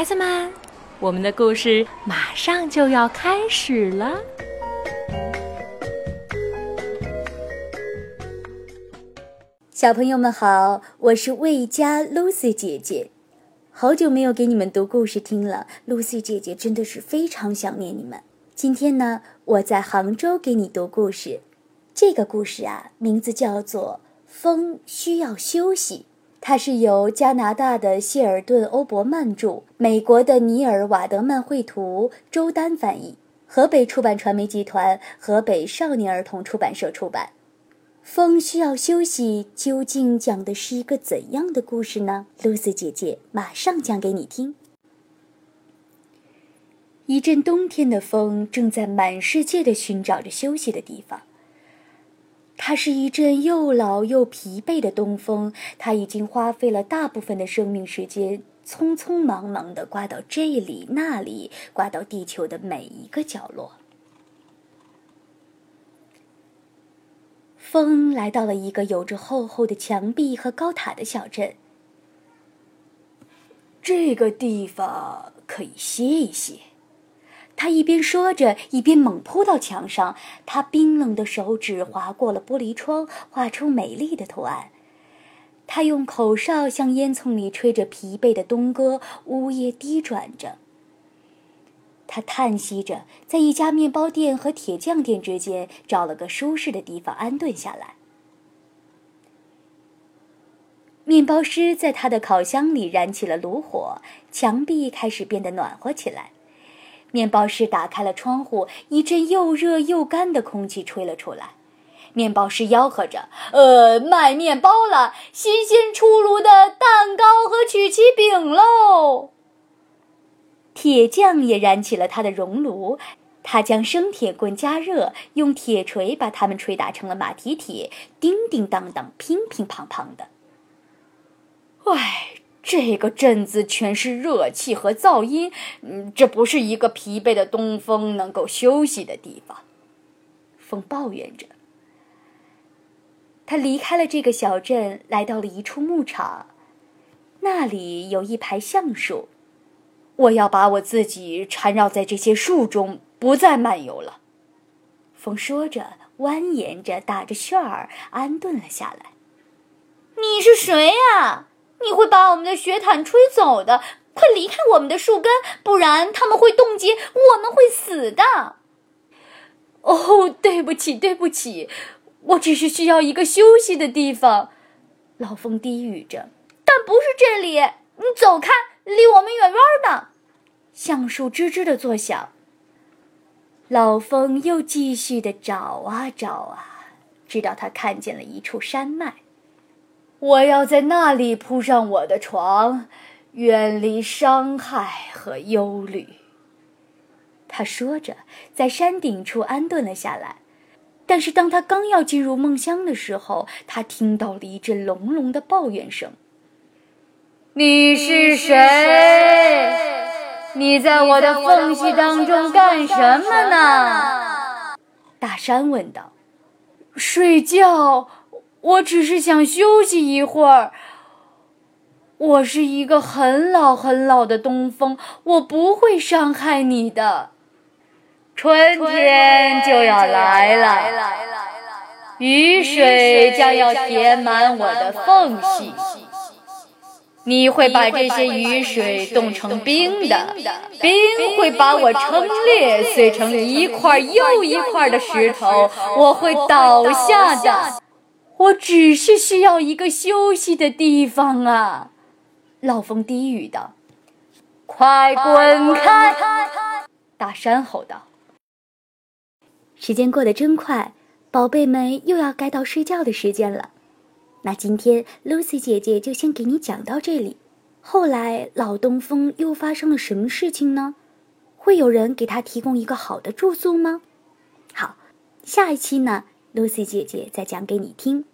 孩子们，我们的故事马上就要开始了。小朋友们好，我是魏佳 Lucy 姐姐，好久没有给你们读故事听了，Lucy 姐姐真的是非常想念你们。今天呢，我在杭州给你读故事，这个故事啊，名字叫做《风需要休息》。它是由加拿大的谢尔顿·欧伯曼著，美国的尼尔·瓦德曼绘图，周丹翻译，河北出版传媒集团、河北少年儿童出版社出版。风需要休息，究竟讲的是一个怎样的故事呢？露丝姐姐马上讲给你听。一阵冬天的风正在满世界的寻找着休息的地方。它是一阵又老又疲惫的东风，它已经花费了大部分的生命时间，匆匆忙忙地刮到这里那里，刮到地球的每一个角落。风来到了一个有着厚厚的墙壁和高塔的小镇。这个地方可以歇一歇。他一边说着，一边猛扑到墙上。他冰冷的手指划过了玻璃窗，画出美丽的图案。他用口哨向烟囱里吹着疲惫的东哥，呜咽低转着。他叹息着，在一家面包店和铁匠店之间找了个舒适的地方安顿下来。面包师在他的烤箱里燃起了炉火，墙壁开始变得暖和起来。面包师打开了窗户，一阵又热又干的空气吹了出来。面包师吆喝着：“呃，卖面包了，新鲜出炉的蛋糕和曲奇饼喽！”铁匠也燃起了他的熔炉，他将生铁棍加热，用铁锤把它们捶打成了马蹄铁，叮叮当当，乒乒乓乓的。唉。这个镇子全是热气和噪音，嗯，这不是一个疲惫的东风能够休息的地方。风抱怨着。他离开了这个小镇，来到了一处牧场，那里有一排橡树。我要把我自己缠绕在这些树中，不再漫游了。风说着，蜿蜒着，打着旋儿，安顿了下来。你是谁呀？你会把我们的雪毯吹走的，快离开我们的树根，不然他们会冻结，我们会死的。哦，对不起，对不起，我只是需要一个休息的地方。老风低语着，但不是这里，你走开，离我们远远的。橡树吱吱的作响。老风又继续的找啊找啊，直到他看见了一处山脉。我要在那里铺上我的床，远离伤害和忧虑。他说着，在山顶处安顿了下来。但是，当他刚要进入梦乡的时候，他听到了一阵隆隆的抱怨声：“你是谁？你在我的缝隙当中干什么呢？”大山问道。“睡觉。”我只是想休息一会儿。我是一个很老很老的东风，我不会伤害你的。春天就要来了，雨水将要填满我的缝隙。你会把这些雨水冻成冰的，冰会把我撑裂，碎成一块又一块的石头，我会倒下的。我只是需要一个休息的地方啊！老风低语道。“快滚开！”大山吼道。时间过得真快，宝贝们又要该到睡觉的时间了。那今天 Lucy 姐姐就先给你讲到这里。后来老东风又发生了什么事情呢？会有人给他提供一个好的住宿吗？好，下一期呢，Lucy 姐姐再讲给你听。